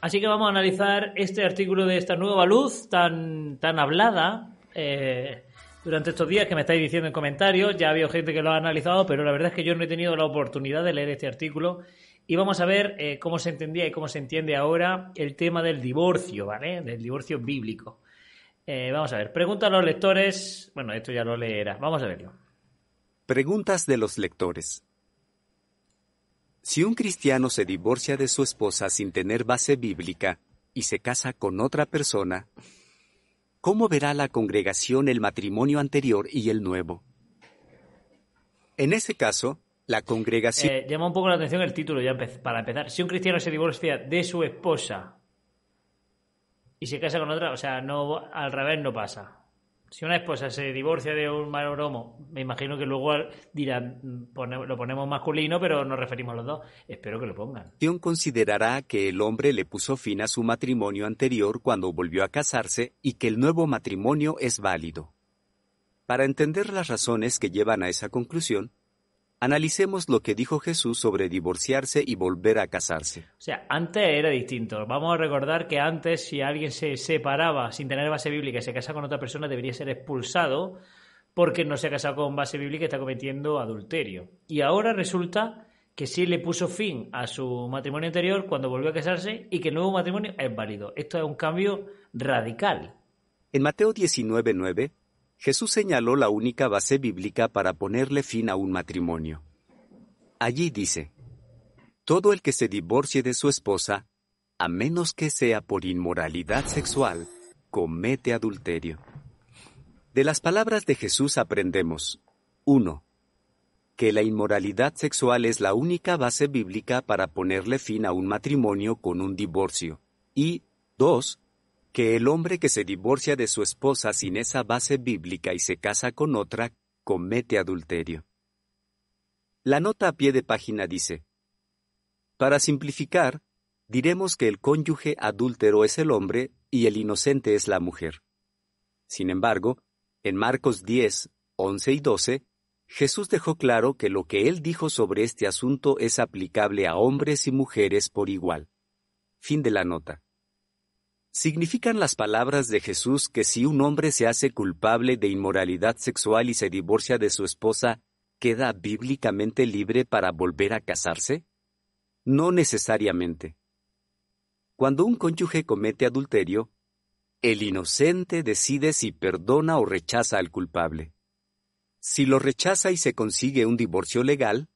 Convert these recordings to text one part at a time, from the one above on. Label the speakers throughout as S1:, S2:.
S1: Así que vamos a analizar este artículo de esta nueva luz tan, tan hablada eh, durante estos días que me estáis diciendo en comentarios. Ya ha habido gente que lo ha analizado, pero la verdad es que yo no he tenido la oportunidad de leer este artículo. Y vamos a ver eh, cómo se entendía y cómo se entiende ahora el tema del divorcio, ¿vale? Del divorcio bíblico. Eh, vamos a ver, pregunta a los lectores. Bueno, esto ya lo leerá. Vamos a verlo.
S2: Preguntas de los lectores. Si un cristiano se divorcia de su esposa sin tener base bíblica y se casa con otra persona, ¿cómo verá la congregación el matrimonio anterior y el nuevo? En ese caso, la congregación...
S1: Eh, llama un poco la atención el título ya para empezar. Si un cristiano se divorcia de su esposa y se casa con otra, o sea, no al revés no pasa. Si una esposa se divorcia de un mayordomo, me imagino que luego dirán, lo ponemos masculino, pero nos referimos a los dos. Espero que lo pongan.
S2: considerará que el hombre le puso fin a su matrimonio anterior cuando volvió a casarse y que el nuevo matrimonio es válido. Para entender las razones que llevan a esa conclusión, Analicemos lo que dijo Jesús sobre divorciarse y volver a casarse.
S1: O sea, antes era distinto. Vamos a recordar que antes si alguien se separaba sin tener base bíblica y se casa con otra persona debería ser expulsado porque no se ha casado con base bíblica y está cometiendo adulterio. Y ahora resulta que sí le puso fin a su matrimonio anterior cuando volvió a casarse y que el nuevo matrimonio es válido. Esto es un cambio radical.
S2: En Mateo 19:9 Jesús señaló la única base bíblica para ponerle fin a un matrimonio. Allí dice, Todo el que se divorcie de su esposa, a menos que sea por inmoralidad sexual, comete adulterio. De las palabras de Jesús aprendemos 1. Que la inmoralidad sexual es la única base bíblica para ponerle fin a un matrimonio con un divorcio. Y 2 que el hombre que se divorcia de su esposa sin esa base bíblica y se casa con otra, comete adulterio. La nota a pie de página dice, Para simplificar, diremos que el cónyuge adúltero es el hombre y el inocente es la mujer. Sin embargo, en Marcos 10, 11 y 12, Jesús dejó claro que lo que él dijo sobre este asunto es aplicable a hombres y mujeres por igual. Fin de la nota. ¿Significan las palabras de Jesús que si un hombre se hace culpable de inmoralidad sexual y se divorcia de su esposa, queda bíblicamente libre para volver a casarse? No necesariamente. Cuando un cónyuge comete adulterio, el inocente decide si perdona o rechaza al culpable. Si lo rechaza y se consigue un divorcio legal,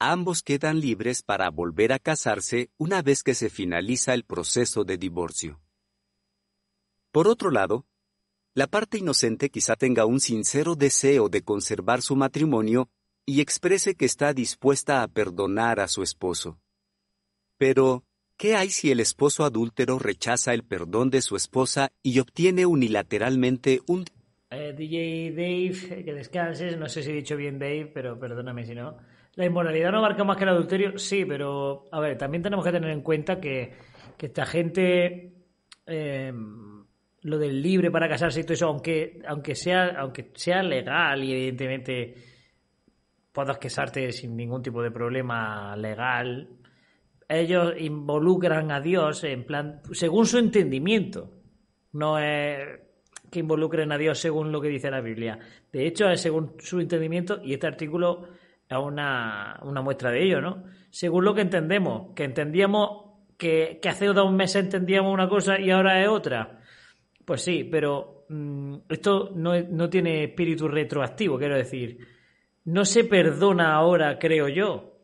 S2: ambos quedan libres para volver a casarse una vez que se finaliza el proceso de divorcio. Por otro lado, la parte inocente quizá tenga un sincero deseo de conservar su matrimonio y exprese que está dispuesta a perdonar a su esposo. Pero, ¿qué hay si el esposo adúltero rechaza el perdón de su esposa y obtiene unilateralmente un...
S1: Eh, DJ Dave, que descanses, no sé si he dicho bien Dave, pero perdóname si no. La inmoralidad no marca más que el adulterio, sí, pero a ver, también tenemos que tener en cuenta que, esta gente... Eh, lo del libre para casarse y todo eso, aunque, aunque, sea, aunque sea legal y evidentemente puedas casarte sin ningún tipo de problema legal, ellos involucran a Dios en plan, según su entendimiento. No es que involucren a Dios según lo que dice la Biblia. De hecho, es según su entendimiento y este artículo es una, una muestra de ello, ¿no? Según lo que entendemos, que entendíamos que, hace dos meses entendíamos una cosa y ahora es otra. Pues sí, pero mm, esto no, tiene espíritu retroactivo, quiero decir. No se perdona ahora, creo yo,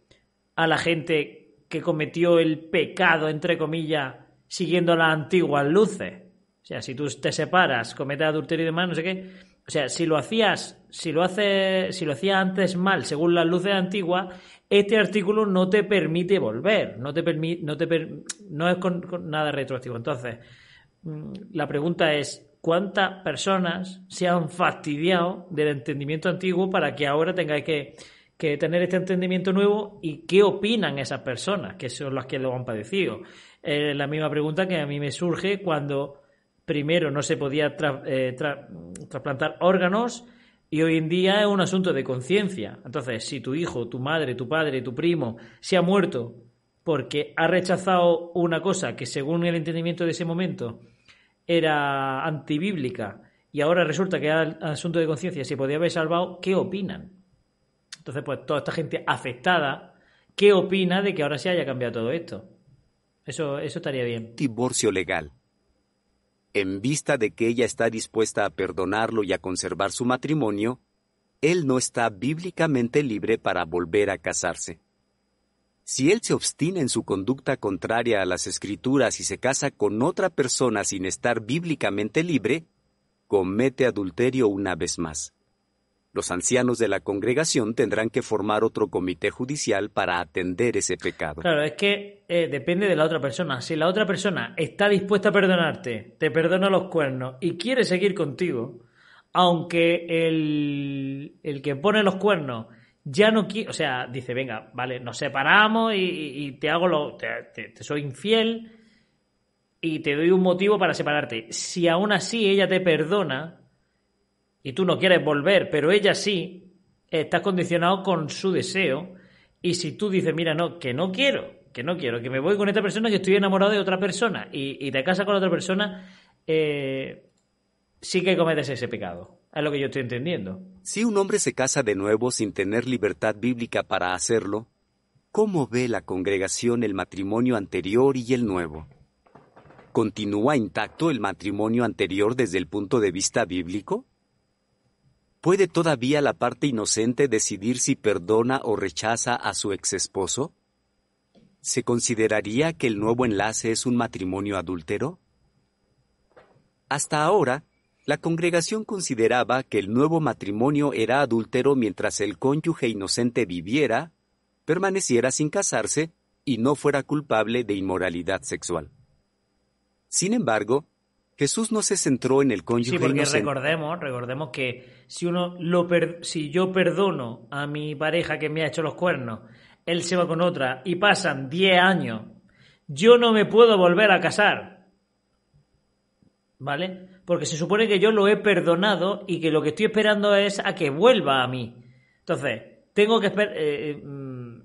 S1: a la gente que cometió el pecado, entre comillas, siguiendo las antiguas luces. O sea, si tú te separas, cometes adulterio y demás, no sé qué. O sea, si lo hacías, si lo hace, si lo hacías antes mal, según las luces antiguas, este artículo no te permite volver, no te permite, no te no es con nada retroactivo. Entonces, la pregunta es, ¿cuántas personas se han fastidiado del entendimiento antiguo para que ahora tengáis que, tener este entendimiento nuevo y qué opinan esas personas, que son las que lo han padecido? La misma pregunta que a mí me surge cuando primero no se podía eh, trasplantar órganos y hoy en día es un asunto de conciencia. Entonces, si tu hijo, tu madre, tu padre, tu primo se ha muerto porque ha rechazado una cosa que según el entendimiento de ese momento era antibíblica y ahora resulta que era asunto de conciencia se podía haber salvado, ¿qué opinan? Entonces, pues toda esta gente afectada, ¿qué opina de que ahora se haya cambiado todo esto? Eso, eso estaría bien.
S2: Divorcio legal. En vista de que ella está dispuesta a perdonarlo y a conservar su matrimonio, él no está bíblicamente libre para volver a casarse. Si él se obstina en su conducta contraria a las escrituras y se casa con otra persona sin estar bíblicamente libre, comete adulterio una vez más. Los ancianos de la congregación tendrán que formar otro comité judicial para atender ese pecado.
S1: Claro, es que eh, depende de la otra persona. Si la otra persona está dispuesta a perdonarte, te perdona los cuernos y quiere seguir contigo, aunque el, el que pone los cuernos ya no quiere, o sea, dice, venga, vale, nos separamos y, te hago lo, te, soy infiel y te doy un motivo para separarte. Si aún así ella te perdona y tú no quieres volver, pero ella sí, estás condicionado con su deseo. Y si tú dices, mira, no, que no quiero, que no quiero, que me voy con esta persona, que estoy enamorado de otra persona y, te casas con otra persona, eh, sí que cometes ese pecado. Es lo que yo estoy entendiendo.
S2: Si un hombre se casa de nuevo sin tener libertad bíblica para hacerlo, ¿cómo ve la congregación el matrimonio anterior y el nuevo? ¿Continúa intacto el matrimonio anterior desde el punto de vista bíblico? ¿Puede todavía la parte inocente decidir si perdona o rechaza a su ex esposo? ¿Se consideraría que el nuevo enlace es un matrimonio adúltero? Hasta ahora, la congregación consideraba que el nuevo matrimonio era adúltero mientras el cónyuge inocente viviera, permaneciera sin casarse y no fuera culpable de inmoralidad sexual. Sin embargo, Jesús no se centró en el cónyuge
S1: sí, porque
S2: recordemos,
S1: recordemos que si uno lo si yo perdono a mi pareja que me ha hecho los cuernos, él se va con otra y pasan 10 años, yo no me puedo volver a casar. ¿Vale? Porque se supone que yo lo he perdonado y que lo que estoy esperando es a que vuelva a mí. Entonces, tengo que esperar... Eh, eh, mm,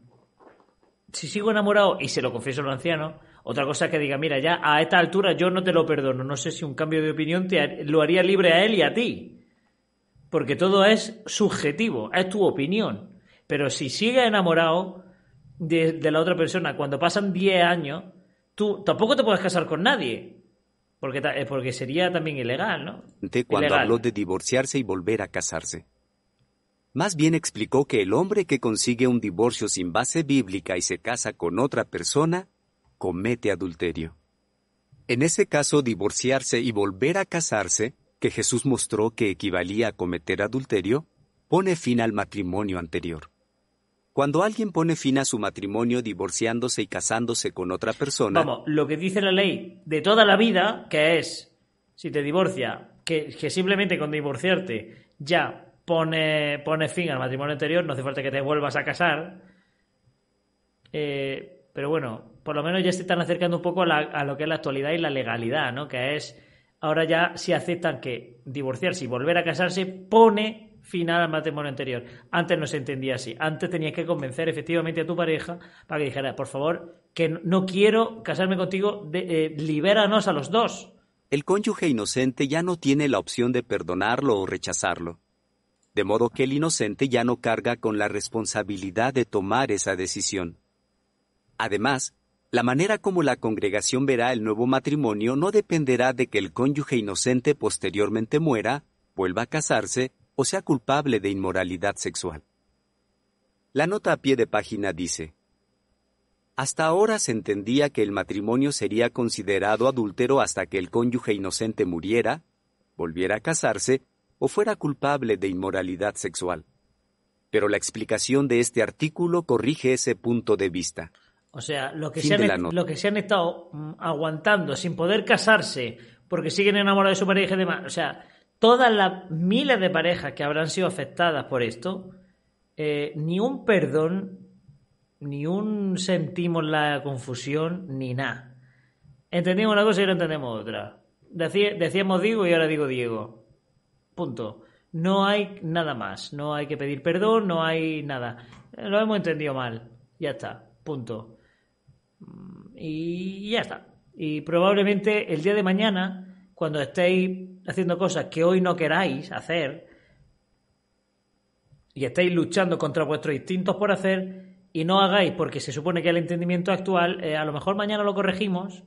S1: si sigo enamorado y se lo confieso al anciano, otra cosa es que diga, mira, ya a esta altura yo no te lo perdono. No sé si un cambio de opinión te lo haría libre a él y a ti. Porque todo es subjetivo, es tu opinión. Pero si sigues enamorado de, de la otra persona cuando pasan 10 años, tú tampoco te puedes casar con nadie. Porque, eh, porque sería también ilegal, ¿no?
S2: Cuando habló de divorciarse y volver a casarse. Más bien explicó que el hombre que consigue un divorcio sin base bíblica y se casa con otra persona, comete adulterio. En ese caso, divorciarse y volver a casarse, que Jesús mostró que equivalía a cometer adulterio, pone fin al matrimonio anterior. Cuando alguien pone fin a su matrimonio divorciándose y casándose con otra persona...
S1: Vamos, lo que dice la ley de toda la vida, que es, si te divorcia, que, simplemente con divorciarte ya pone, pone fin al matrimonio anterior, no hace falta que te vuelvas a casar. Eh, pero bueno, por lo menos ya se están acercando un poco a, a, lo que es la actualidad y la legalidad, ¿no? Que es, ahora ya si aceptan que divorciarse y volver a casarse pone final al matrimonio anterior. Antes no se entendía así. Antes tenías que convencer efectivamente a tu pareja para que dijera, por favor, que no quiero casarme contigo, de, eh, libéranos a los dos.
S2: El cónyuge inocente ya no tiene la opción de perdonarlo o rechazarlo. De modo que el inocente ya no carga con la responsabilidad de tomar esa decisión. Además, la manera como la congregación verá el nuevo matrimonio no dependerá de que el cónyuge inocente posteriormente muera, vuelva a casarse o sea culpable de inmoralidad sexual. La nota a pie de página dice, Hasta ahora se entendía que el matrimonio sería considerado adúltero hasta que el cónyuge inocente muriera, volviera a casarse o fuera culpable de inmoralidad sexual. Pero la explicación de este artículo corrige ese punto de vista.
S1: O sea, lo que, se han, lo que se han estado mm, aguantando sin poder casarse porque siguen enamorados de su pareja y demás. O sea, todas las miles de parejas que habrán sido afectadas por esto, eh, ni un perdón, ni un sentimos la confusión, ni nada. Entendimos una cosa y no entendemos otra. decíamos Diego y ahora digo Diego. Punto. No hay nada más. No hay que pedir perdón, no hay nada. Lo hemos entendido mal. Ya está. Punto. Y ya está. Y probablemente el día de mañana, cuando estéis haciendo cosas que hoy no queráis hacer, y estáis luchando contra vuestros instintos por hacer, y no hagáis porque se supone que el entendimiento actual, eh, a lo mejor mañana lo corregimos,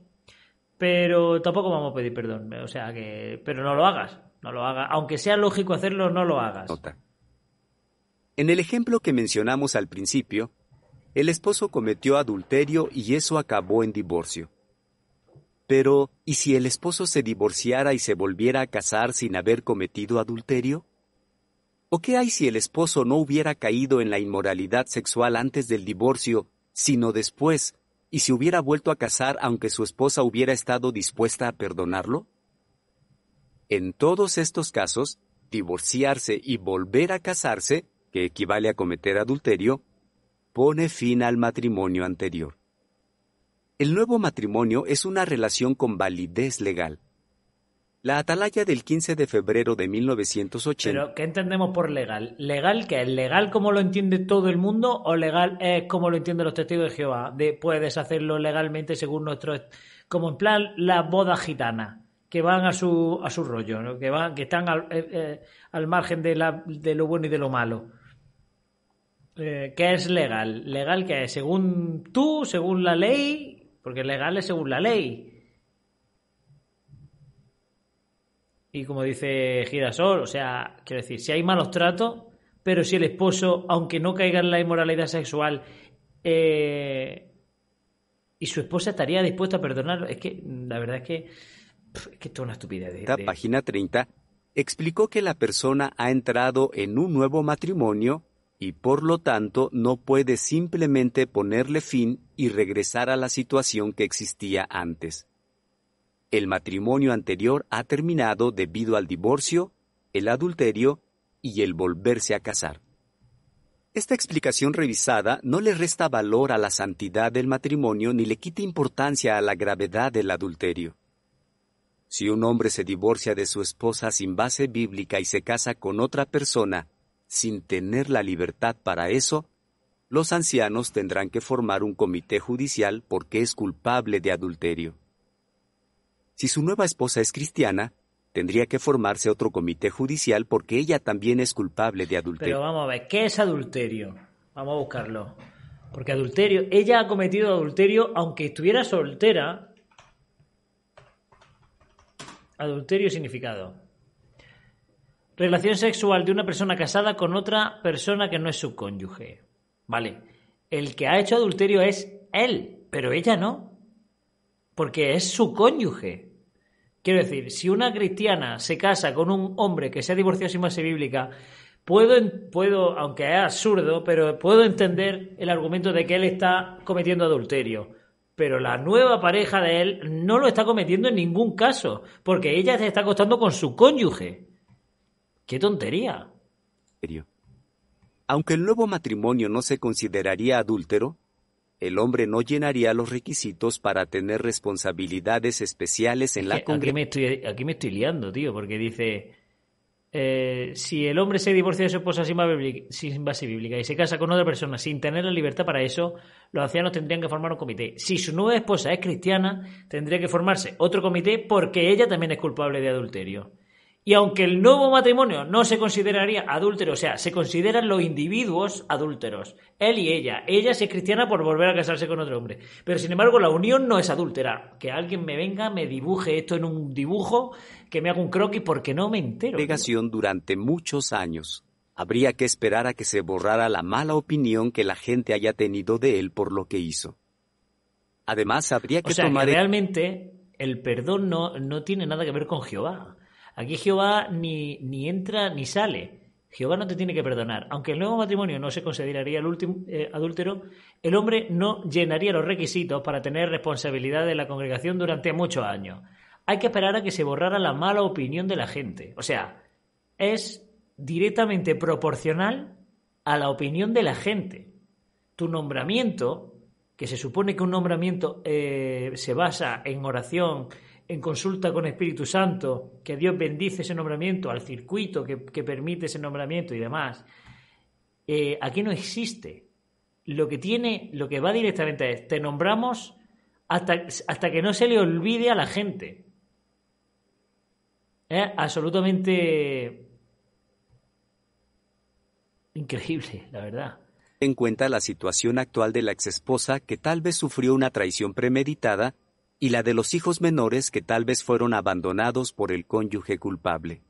S1: pero tampoco vamos a pedir perdón. O sea que, pero no lo hagas, no lo hagas. Aunque sea lógico hacerlo, no lo hagas.
S2: En el ejemplo que mencionamos al principio, el esposo cometió adulterio y eso acabó en divorcio. Pero, ¿y si el esposo se divorciara y se volviera a casar sin haber cometido adulterio? ¿O qué hay si el esposo no hubiera caído en la inmoralidad sexual antes del divorcio, sino después, y se hubiera vuelto a casar aunque su esposa hubiera estado dispuesta a perdonarlo? En todos estos casos, divorciarse y volver a casarse, que equivale a cometer adulterio, pone fin al matrimonio anterior. El nuevo matrimonio es una relación con validez legal. La atalaya del 15 de febrero de 1980.
S1: Pero, ¿qué entendemos por legal? ¿Legal qué es? ¿Legal como lo entiende todo el mundo o legal es como lo entienden los testigos de Jehová? De, puedes hacerlo legalmente según nuestro. como en plan la boda gitana, que van a su, a su rollo, que, van, que están al, eh, eh, al margen de lo bueno y de lo malo. Eh, ¿Qué es legal? ¿Legal qué es? ¿Según tú? ¿Según la ley? Porque legal es según la ley. Y como dice Girasol, o sea, quiero decir, si hay malos tratos, pero si el esposo, aunque no caiga en la inmoralidad sexual, eh, y su esposa estaría dispuesta a perdonarlo, es que la verdad es que, es que es una estupidez.
S2: Página 30 explicó que la persona ha entrado en un nuevo matrimonio y por lo tanto no puede simplemente ponerle fin y regresar a la situación que existía antes. El matrimonio anterior ha terminado debido al divorcio, el adulterio y el volverse a casar. Esta explicación revisada no le resta valor a la santidad del matrimonio ni le quita importancia a la gravedad del adulterio. Si un hombre se divorcia de su esposa sin base bíblica y se casa con otra persona sin tener la libertad para eso, los ancianos tendrán que formar un comité judicial porque es culpable de adulterio. Si su nueva esposa es cristiana, tendría que formarse otro comité judicial porque ella también es culpable de adulterio.
S1: Pero vamos a ver, ¿qué es adulterio? Vamos a buscarlo. Porque adulterio, ella ha cometido adulterio aunque estuviera soltera. Adulterio significado. Relación sexual de una persona casada con otra persona que no es su cónyuge. Vale. El que ha hecho adulterio es él, pero ella no. Porque es su cónyuge. Quiero decir, si una cristiana se casa con un hombre que se ha divorciado sin base bíblica, puedo, puedo, aunque es absurdo, pero puedo entender el argumento de que él está cometiendo adulterio. Pero la nueva pareja de él no lo está cometiendo en ningún caso, porque ella se está acostando con su cónyuge. ¡Qué tontería!
S2: Aunque el nuevo matrimonio no se consideraría adúltero, el hombre no llenaría los requisitos para tener responsabilidades especiales en la
S1: congregación. Aquí, me estoy liando, tío, porque dice, eh, si el hombre se divorcia de su esposa sin base, bíblica, y se casa con otra persona sin tener la libertad para eso, los ancianos tendrían que formar un comité. Si su nueva esposa es cristiana, tendría que formarse otro comité porque ella también es culpable de adulterio. Y aunque el nuevo matrimonio no se consideraría adúltero, o sea, se consideran los individuos adúlteros, él y ella. Ella es cristiana por volver a casarse con otro hombre. Pero sin embargo, la unión no es adúltera. Que alguien me venga, me dibuje esto en un dibujo, que me haga un croquis porque no me entero.
S2: Negación durante muchos años. Habría que esperar a que se borrara la mala opinión que la gente haya tenido de él por lo que hizo. Además, habría que
S1: o sea,
S2: tomar.
S1: Que realmente el perdón no, no tiene nada que ver con Jehová. Aquí Jehová ni, ni entra ni sale. Jehová no te tiene que perdonar. Aunque el nuevo matrimonio no se consideraría el último eh, adúltero, el hombre no llenaría los requisitos para tener responsabilidad de la congregación durante muchos años. Hay que esperar a que se borrara la mala opinión de la gente. O sea, es directamente proporcional a la opinión de la gente. Tu nombramiento, que se supone que un nombramiento eh, se basa en oración, en consulta con Espíritu Santo, que Dios bendice ese nombramiento, al circuito que, permite ese nombramiento y demás, eh, aquí no existe. Lo que tiene, lo que va directamente es, te nombramos hasta, hasta que no se le olvide a la gente. Es absolutamente increíble, la verdad.
S2: En cuenta la situación actual de la exesposa que tal vez sufrió una traición premeditada y la de los hijos menores que tal vez fueron abandonados por el cónyuge culpable.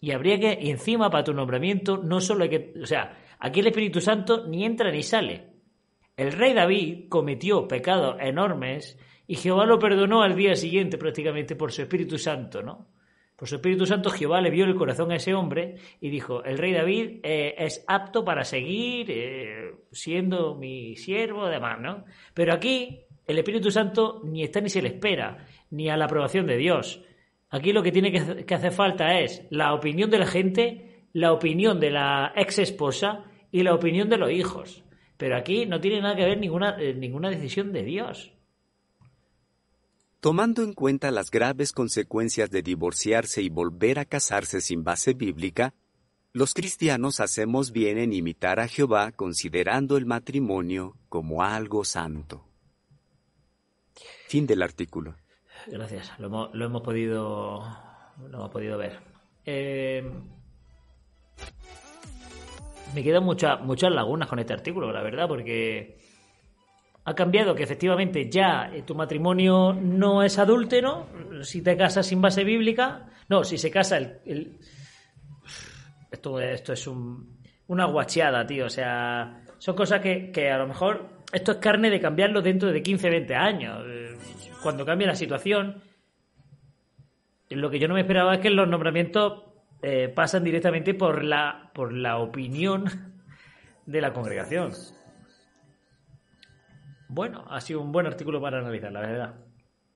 S1: Y habría que, encima para tu nombramiento, no solo hay que, o sea, aquí el Espíritu Santo ni entra ni sale. El rey David cometió pecados enormes y Jehová lo perdonó al día siguiente prácticamente por su Espíritu Santo, ¿no? Por su Espíritu Santo Jehová le vio el corazón a ese hombre y dijo, el rey David eh, es apto para seguir eh, siendo mi siervo, además, ¿no? Pero aquí el Espíritu Santo ni está ni se le espera, ni a la aprobación de Dios. Aquí lo que tiene que, hacer falta es la opinión de la gente, la opinión de la ex esposa y la opinión de los hijos. Pero aquí no tiene nada que ver ninguna, eh, ninguna decisión de Dios.
S2: Tomando en cuenta las graves consecuencias de divorciarse y volver a casarse sin base bíblica, los cristianos hacemos bien en imitar a Jehová considerando el matrimonio como algo santo. Fin del artículo.
S1: Gracias, lo hemos, podido lo hemos podido ver. Eh, me quedan muchas muchas lagunas con este artículo, la verdad, porque ha cambiado que efectivamente ya eh, tu matrimonio no es adúltero si te casas sin base bíblica. No, si se casa el... Esto, esto es un, una guacheada, tío. O sea, son cosas que, que a lo mejor esto es carne de cambiarlo dentro de 15, 20 años. Cuando cambie la situación. Lo que yo no me esperaba es que los nombramientos eh, pasan directamente por la, por la opinión de la congregación. Bueno, ha sido un buen artículo para analizar, la verdad.